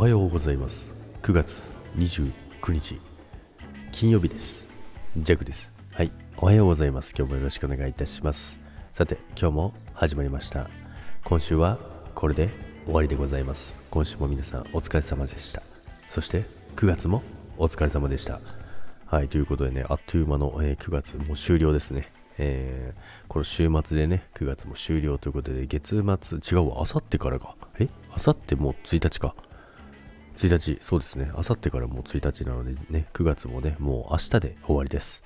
はようございます。9月29日金曜日です。ジャクです。はい。おはようございます。今日もよろしくお願いいたします。さて今日も始まりました。今週はこれで終わりでございます。今週も皆さんお疲れ様でした。そして9月もお疲れ様でした。はいということでねあっという間の、えー、9月もう終了ですね。えー、この週末でね、9月も終了ということで、月末、違うわ、あさってからか。え？あさってもう1日か。1日、そうですね、あさってからもう1日なのでね、9月もね、もう明日で終わりです。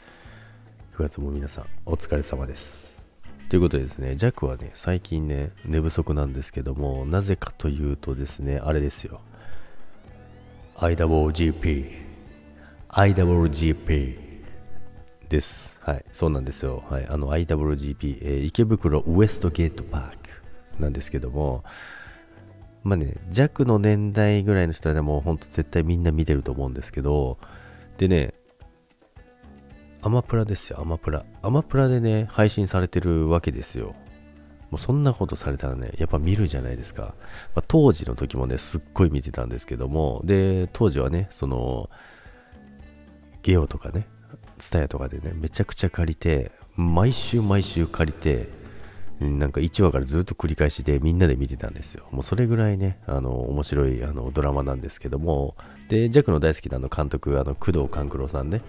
9月も皆さん、お疲れ様です。ということでですね、ジャックはね、最近ね、寝不足なんですけども、なぜかというとですね、あれですよ。IWGP。IWGP。です。はい、そうなんですよ。はい、あの IWGP、えー、池袋ウエストゲートパークなんですけども、まあね、弱の年代ぐらいの人はでも本当絶対みんな見てると思うんですけど、でね、アマプラですよ、アマプラ。アマプラでね、配信されてるわけですよ。もうそんなことされたらね、やっぱ見るじゃないですか。まあ、当時の時もね、すっごい見てたんですけども、で、当時はね、その、ゲオとかね、ツタヤとかでね、めちゃくちゃ借りて、毎週毎週借りて、なんか1話からずっと繰り返しでみんなで見てたんですよ。もうそれぐらいね、あの、面白いあのドラマなんですけども、で、ジャックの大好きなあの監督、あの、工藤官九郎さんね、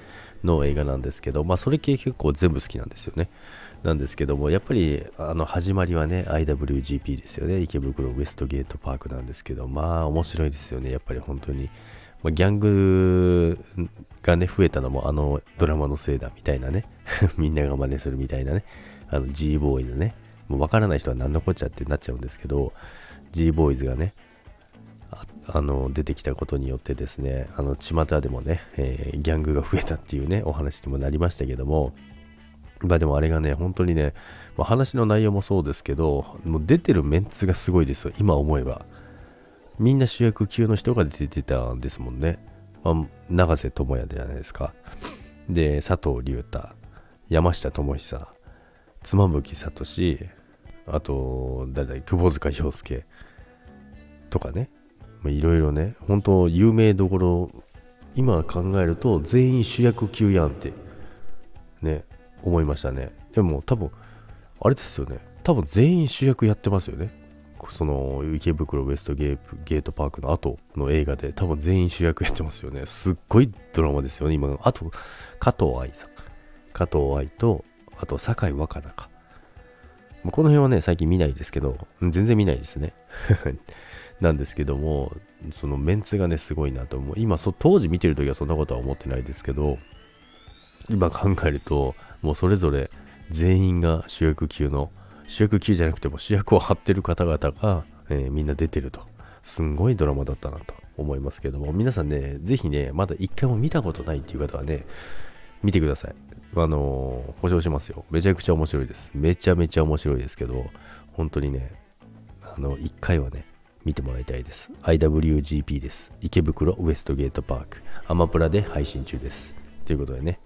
の映画なんですけど、まあそれ系結構全部好きなんですよね。なんですけども、やっぱりあの始まりはね、IWGP ですよね。池袋ウエストゲートパークなんですけど、まあ面白いですよね。やっぱり本当に。ま、ギャングがね、増えたのもあのドラマのせいだみたいなね、みんなが真似するみたいなね、あの G ボーイのね、もう分からない人は何のこっちゃってなっちゃうんですけど、G ボーイズがね、あの出てきたことによってですね、あの巷でもね、えー、ギャングが増えたっていうね、お話にもなりましたけども、まあでもあれがね、本当にね、まあ、話の内容もそうですけど、もう出てるメンツがすごいですよ、今思えば。みんな主役級の人が出てたんですもんね。まあ、永瀬智也じゃないですか。で、佐藤隆太、山下智久、妻夫木聡、あと、誰だ、窪塚洋介とかね。いろいろね、本当有名どころ、今考えると全員主役級やんって、ね、思いましたね。でも多分、あれですよね。多分全員主役やってますよね。その池袋ウエストゲートパークの後の映画で多分全員主役やってますよね。すっごいドラマですよね、今。あと、加藤愛さん。加藤愛と、あと、酒井若菜か。この辺はね、最近見ないですけど、全然見ないですね。なんですけども、そのメンツがね、すごいなと思う。今そ、当時見てる時はそんなことは思ってないですけど、今考えると、もうそれぞれ全員が主役級の主役級じゃなくても主役を張ってる方々が、えー、みんな出てると。すんごいドラマだったなと思いますけども、皆さんね、ぜひね、まだ一回も見たことないっていう方はね、見てください。あのー、保証しますよ。めちゃくちゃ面白いです。めちゃめちゃ面白いですけど、本当にね、あの、一回はね、見てもらいたいです。IWGP です。池袋ウエストゲートパーク。アマプラで配信中です。ということでね、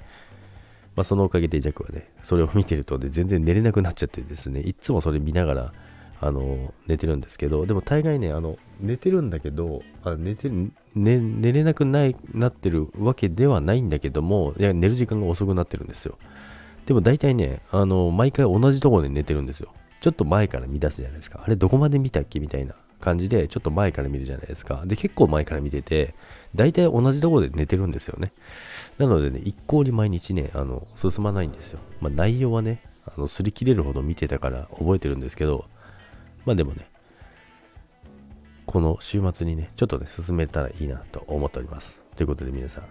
まあ、そのおかげでジャックはね、それを見てると、ね、全然寝れなくなっちゃってですね、いつもそれ見ながら、あの、寝てるんですけど、でも大概ね、あの、寝てるんだけど、あ寝てる、ね、寝れなくないなってるわけではないんだけども、いや、寝る時間が遅くなってるんですよ。でも大体ね、あの、毎回同じところで寝てるんですよ。ちょっと前から見出すじゃないですか。あれ、どこまで見たっけみたいな感じで、ちょっと前から見るじゃないですか。で、結構前から見てて、大体同じところで寝てるんですよね。なのでね、一向に毎日ね、あの、進まないんですよ。まあ、内容はね、あの、擦り切れるほど見てたから覚えてるんですけど、まあでもね、この週末にね、ちょっとね、進めたらいいなと思っております。ということで皆さん、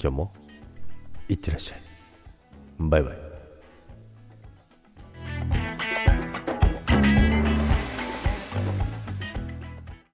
今日も、いってらっしゃい。バイバイ。